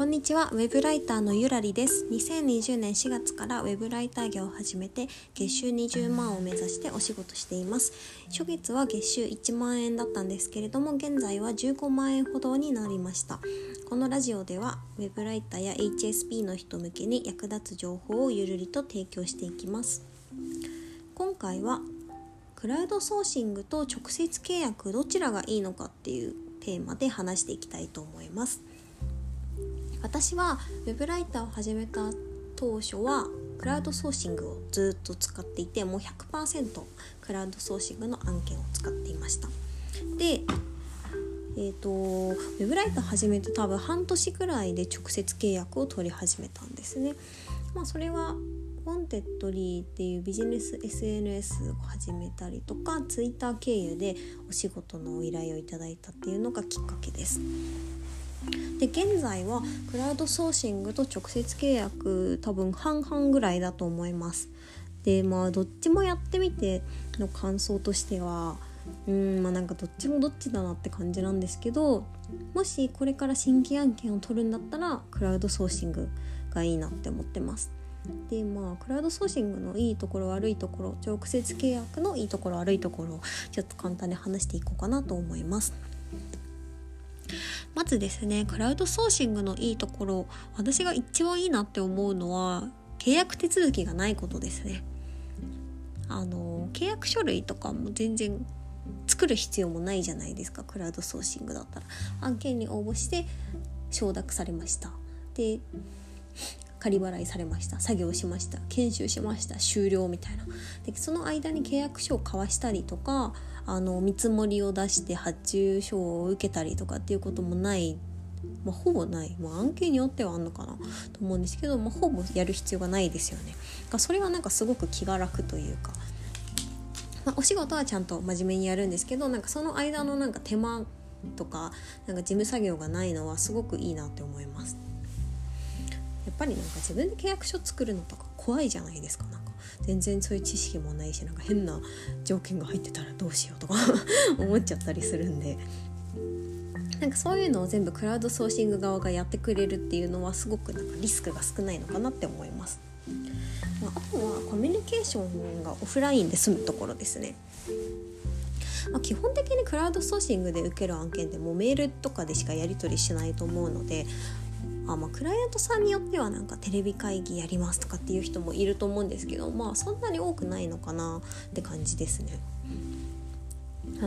こんにちは。ウェブライターのゆらりです。2020年4月からウェブライター業を始めて月収20万を目指してお仕事しています。初月は月収1万円だったんですけれども現在は15万円ほどになりました。このラジオではウェブライターや HSP の人向けに役立つ情報をゆるりと提供していきます。今回はクラウドソーシングと直接契約どちらがいいのかっていうテーマで話していきたいと思います。私はウェブライターを始めた当初はクラウドソーシングをずっと使っていてもう100%クラウドソーシングの案件を使っていましたでえーと、ウェブライター始めて多分半年くらいで直接契約を取り始めたんですね。まあ、それは Wantedly っていうビジネス SNS を始めたりとか Twitter 経由でお仕事のお依頼をいただいたっていうのがきっかけです。で現在はクラウドソーシングと直接契約多分半々ぐらいだと思います。でまあどっちもやってみての感想としてはうんまあなんかどっちもどっちだなって感じなんですけどもしこれから新規案件を取るんだったらクラウドソーシングがいいなって思ってます。でまあクラウドソーシングのいいところ悪いところ直接契約のいいところ悪いところをちょっと簡単に話していこうかなと思います。まずですねクラウドソーシングのいいところ私が一番いいなって思うのは契約手続きがないことですね。あの契約書類とかも全然作る必要もないじゃないですかクラウドソーシングだったら。案件に応募して承諾されました。で仮払いされました。作業しました。研修しました。終了みたいな。でその間に契約書を交わしたりとかあの見積もりを出して発注書を受けたりとかっていうこともない。まあ、ほぼない、まあ、案件によってはあんのかな。と思うんですけど、まあ、ほぼやる必要がないですよね。それはなんかすごく気が楽というか、まあ、お仕事はちゃんと真面目にやるんですけどなんかその間のなんか手間とかなんか事務作業がないのはすごくいいなって思います。やっぱりなんか自分で契約書作るのとか怖いじゃないですかなんか全然そういう知識もないしなんか変な条件が入ってたらどうしようとか 思っちゃったりするんでなんかそういうのを全部クラウドソーシング側がやってくれるっていうのはすごくなんかリスクが少ないのかなって思います。まあ、あとはコミュニケーションがオフラインで済むところですね。まあ、基本的にクラウドソーシングで受ける案件でもメールとかでしかやり取りしないと思うのであまあクライアントさんによってはなんかテレビ会議やりますとかっていう人もいると思うんですけどまあそんなに多くないのかなって感じですね。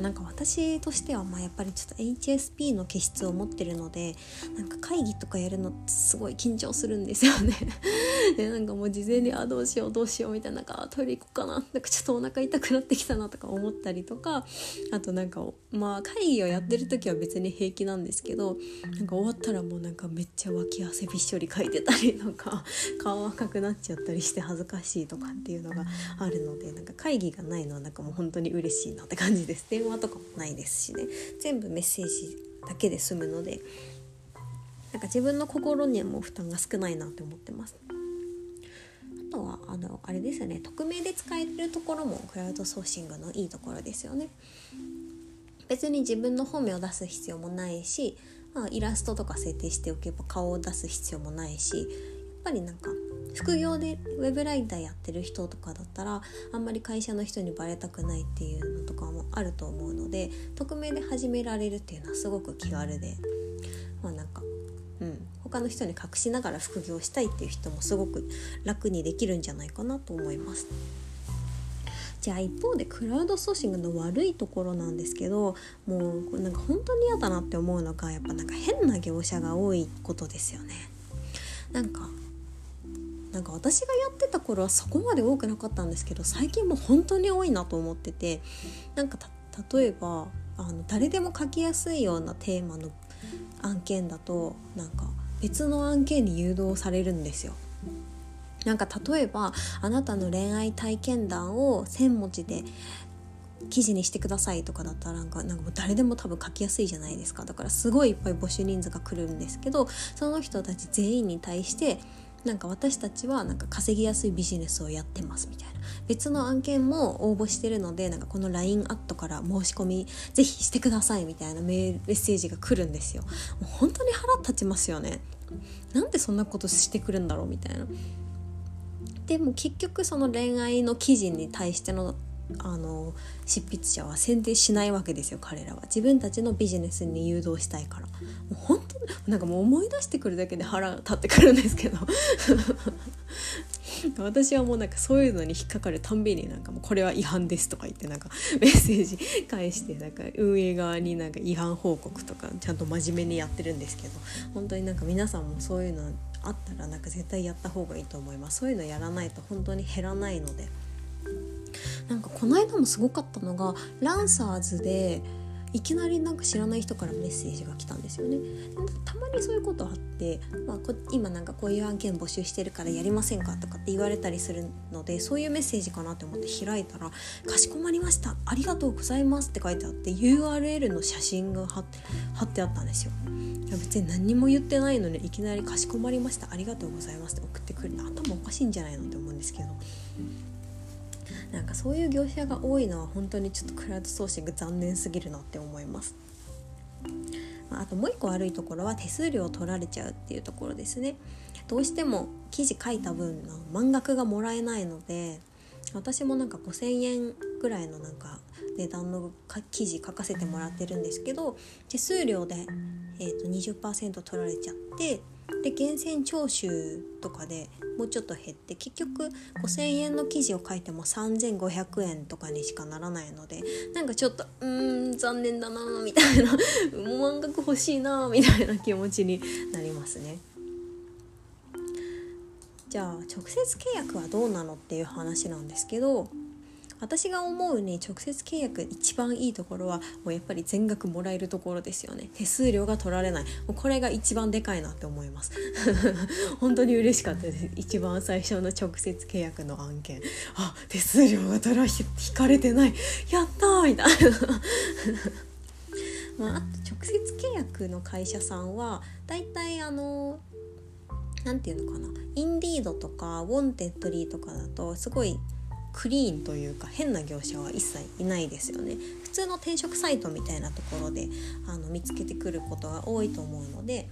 なんか私としてはまあやっぱりちょっと HSP の気質を持ってるのでなんか会議とかやるのすごい緊張するんですよね でなんかもう事前にあどうしようどうしようみたいななんかトイレ行こうかななんかちょっとお腹痛くなってきたなとか思ったりとかあとなんかまあ会議をやってる時は別に平気なんですけどなんか終わったらもうなんかめっちゃ脇汗びっしょりかいてたりとか 顔赤くなっちゃったりして恥ずかしいとかっていうのがあるのでなんか会議がないのはなんかもう本当に嬉しいなって感じですね。電話とかもないですしね全部メッセージだけで済むのでなんか自分の心にも負担が少ないなって思ってます。あとはあのあれですよね匿名で使えるところもクラウドソーシングのいいところですよね。別に自分の本名を出す必要もないし、まあ、イラストとか設定しておけば顔を出す必要もないしやっぱりなんか副業でウェブライターやってる人とかだったらあんまり会社の人にバレたくないっていうのとかもあると思うので匿名で始められるっていうのはすごく気軽でまあなんかうん、他の人に隠しながら副業したいっていう人もすごく楽にできるんじゃないかなと思います。じゃあ一方でクラウドソーシングの悪いところなんですけどもうなんか本当に嫌だなって思うのがやっぱなんか変な業者が多いことですよね。なんかなんか私がやってた頃はそこまで多くなかったんですけど最近もう本当に多いなと思っててなんか例えばあの誰でも書きやすいようなテーマの案件だとなんか別の案件に誘導されるんですよ。なんか例えばあなたの恋愛体験談を1,000文字で記事にしてくださいとかだったらなんかなんかもう誰でも多分書きやすいじゃないですかだからすごいいっぱい募集人数が来るんですけどその人たち全員に対してなんか私たちはなんか稼ぎやすいビジネスをやってますみたいな。別の案件も応募してるのでなんかこの LINE アットから申し込みぜひしてくださいみたいなメッセージが来るんですよ。もう本当に腹立ちますよね。なんでそんなことしてくるんだろうみたいな。でも結局その恋愛の記事に対してのあの執筆者は宣伝しないわけですよ彼らは。自分たちのビジネスに誘導したいから。もう本当なんかもう思い出してくるだけで腹立ってくるんですけど。私はもうなんかそういうのに引っかかるたんびになんかもうこれは違反ですとか言ってなんかメッセージ返してなんか運営側になんか違反報告とかちゃんと真面目にやってるんですけど。本当になんか皆さんもそういうのあったらなんか絶対やった方がいいと思います。そういうのやらないと本当に減らないので。なんかこの間もすごかったのがランサーズでいきなりなんか知らない人からメッセージが来たんですよね。たまにそういうことあって、まあ、今なんかこういう案件募集してるからやりませんかとかって言われたりするのでそういうメッセージかなって思って開いたら「かしこまりました。ありがとうございます」って書いてあって URL の写真が貼ってあったんですよ。別に何にも言ってないのにいきなり「かしこまりました。ありがとうございます」って送ってくる頭おかしいんじゃないのって思うんですけど。なんかそういう業者が多いのは本当にちょっとクラウドソーシング残念すぎるなって思います。あともう一個悪いところは手数料を取られちゃうっていうところですね。どうしても記事書いた分の満額がもらえないので私もなんか5,000円ぐらいのなんか値段の記事書かせてもらってるんですけど手数料で、えー、と20%取られちゃってで源泉徴収とかでもうちょっと減って結局5,000円の記事を書いても3,500円とかにしかならないのでなんかちょっとうーん残念だなみたいな満額欲しいなみたいな気持ちになりますね。じゃあ直接契約はどうなのっていう話なんですけど私が思うに直接契約一番いいところはもうやっぱり全額もらえるところですよね。手数料が取られない。もうこれが一番でかいなって思います。本当に嬉しかったです。一番最初の直接契約の案件。あ手数料が取ら引かれてない。やったーみたいな。まあ、あと直接契約の会社さんはだいたいあの何て言うのかな。 Indeed とか Wantedly とかだとすごいクリーンというか変な業者は一切いないですよね普通の転職サイトみたいなところであの見つけてくることが多いと思うので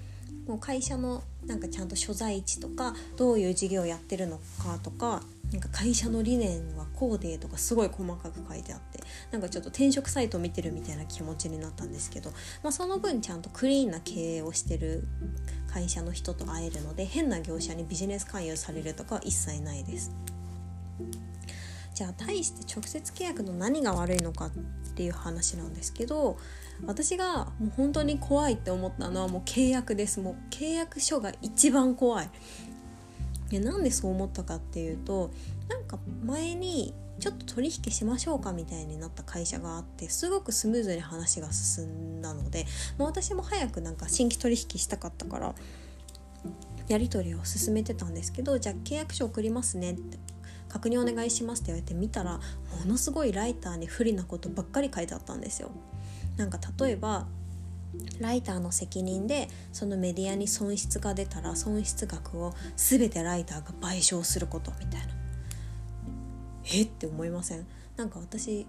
もう会社のなんかちゃんと所在地とかどういう事業をやってるのかとかなんか会社の理念はこうでとかすごい細かく書いてあってなんかちょっと転職サイト見てるみたいな気持ちになったんですけど、まあ、その分ちゃんとクリーンな経営をしてる会社の人と会えるので変な業者にビジネス勧誘されるとかは一切ないです。じゃあ対して直接契約の何が悪いのかっていう話なんですけど私がもう本当に怖いって思ったのはもう契約です。もう契約書が一番怖い。でなんでそう思ったかっていうとなんか前にちょっと取引しましょうかみたいになった会社があってすごくスムーズに話が進んだので、まあ、私も早くなんか新規取引したかったからやり取りを進めてたんですけどじゃあ契約書送りますねって確認お願いしますって言われて見たらものすごいライターに不利なことばっかり書いてあったんですよ。なんか例えばライターの責任でそのメディアに損失が出たら損失額を全てライターが賠償することみたいな。え？って思いません？なんか私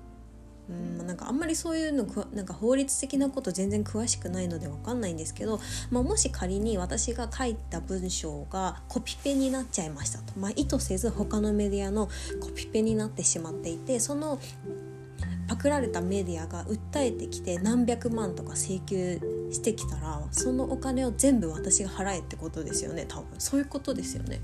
うんなんかあんまりそういうのなんか法律的なこと全然詳しくないので分かんないんですけど、まあ、もし仮に私が書いた文章がコピペになっちゃいましたと、まあ、意図せず他のメディアのコピペになってしまっていてそのパクられたメディアが訴えてきて何百万とか請求してきたらそのお金を全部私が払えってことですよね多分そういうことですよね。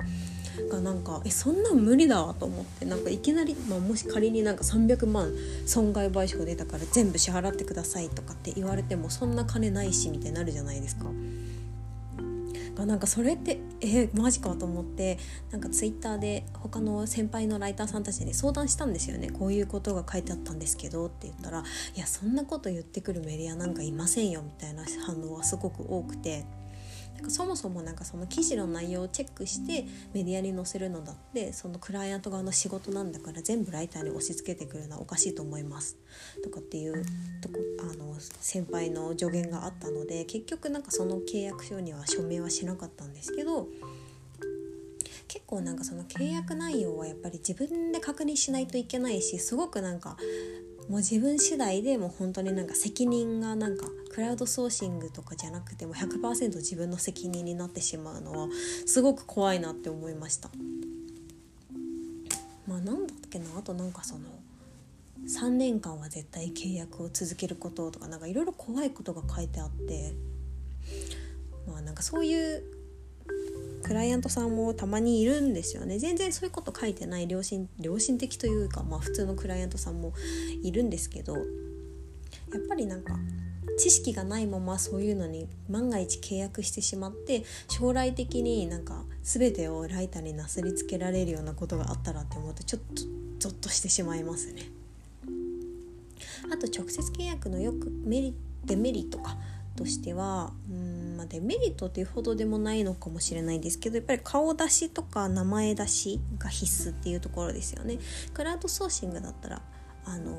がなんかえそんな無理だわと思ってなんかいきなり、まあ、もし仮になんか300万損害賠償出たから全部支払ってくださいとかって言われてもそんな金ないしみたいになるじゃないですか。がなんかそれってえー、マジかと思ってなんかツイッターで他の先輩のライターさんたちに相談したんですよねこういうことが書いてあったんですけどって言ったらいやそんなこと言ってくるメディアなんかいませんよみたいな反応はすごく多くて。なんかそもそもなんかその記事の内容をチェックしてメディアに載せるのだってそのクライアント側の仕事なんだから全部ライターに押し付けてくるのはおかしいと思います。とかっていうとこあの先輩の助言があったので結局なんかその契約書には署名はしなかったんですけど構なんかその契約内容はやっぱり自分で確認しないといけないしすごくなんかもう自分次第でもう本当になんか責任がなんかクラウドソーシングとかじゃなくても100%自分の責任になってしまうのはすごく怖いなって思いました。まあなんだっけなあとなんかその3年間は絶対契約を続けることとかなんかいろいろ怖いことが書いてあって。まあなんかそういうクライアントさんもたまにいるんですよね全然そういうこと書いてない良心良心的というかまあ普通のクライアントさんもいるんですけどやっぱりなんか知識がないままそういうのに万が一契約してしまって将来的になんか全てをライターになすりつけられるようなことがあったらって思うとちょっとゾッとしてしまいますね。あと直接契約のよくメリデメリットかとしてはうん、まあ、デメリットっていうほどでもないのかもしれないですけどやっぱり顔出しとか名前出しが必須っていうところですよね。クラウドソーシングだったらあの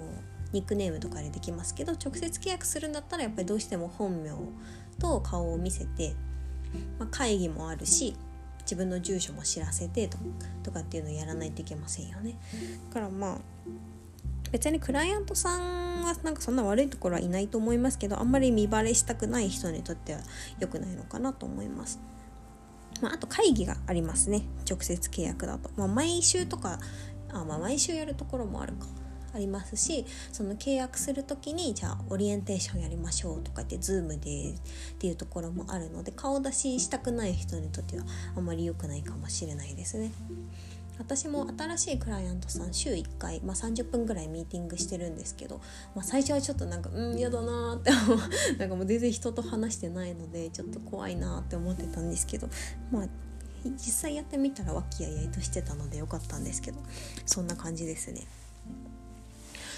ニックネームとかでできますけど直接契約するんだったらやっぱりどうしても本名と顔を見せて、まあ、会議もあるし自分の住所も知らせてとかっていうのをやらないといけませんよね。だからまあ別にクライアントさんはなんかそんな悪いところはいないと思いますけどあんまり見バレしたくない人にとっては良くないのかなと思います。まあ、あと会議がありますね直接契約だと、まあ、毎週とかあ、まあ、毎週やるところもあるかありますしその契約する時にじゃあオリエンテーションやりましょうとかって Zoom でっていうところもあるので顔出ししたくない人にとってはあんまり良くないかもしれないですね。私も新しいクライアントさん週1回、まあ、30分ぐらいミーティングしてるんですけど、まあ、最初はちょっとなんかうん嫌だなって なんかもう全然人と話してないのでちょっと怖いなって思ってたんですけどまあ実際やってみたら和気あいあいとしてたのでよかったんですけどそんな感じですね。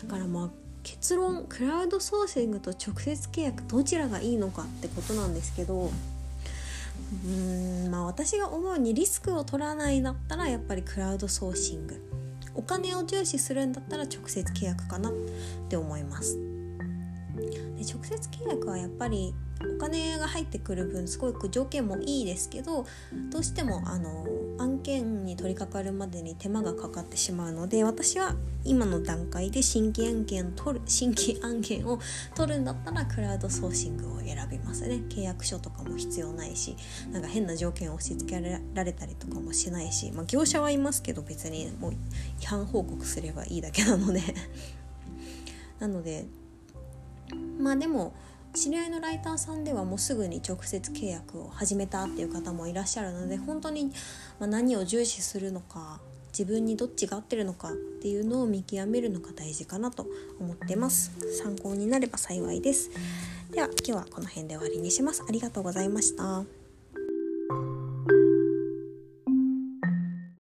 だからまあ結論クラウドソーシングと直接契約どちらがいいのかってことなんですけどうんまあ私が思うにリスクを取らないだったらやっぱりクラウドソーシング。お金を重視するんだったら直接契約かなって思います。で直接契約はやっぱりお金が入ってくる分すごく条件もいいですけどどうしてもあの案件に取り掛かるまでに手間がかかってしまうので私は今の段階で新規案件を取る新規案件を取るんだったらクラウドソーシングを選びますね。契約書とかも必要ないしなんか変な条件を押し付けられたりとかもしないし、まあ、業者はいますけど別にもう違反報告すればいいだけなので。なのでまあでも知り合いのライターさんではもうすぐに直接契約を始めたっていう方もいらっしゃるので本当に何を重視するのか自分にどっちが合ってるのかっていうのを見極めるのが大事かなと思ってます。参考になれば幸いです。では今日はこの辺で終わりにします。ありがとうございました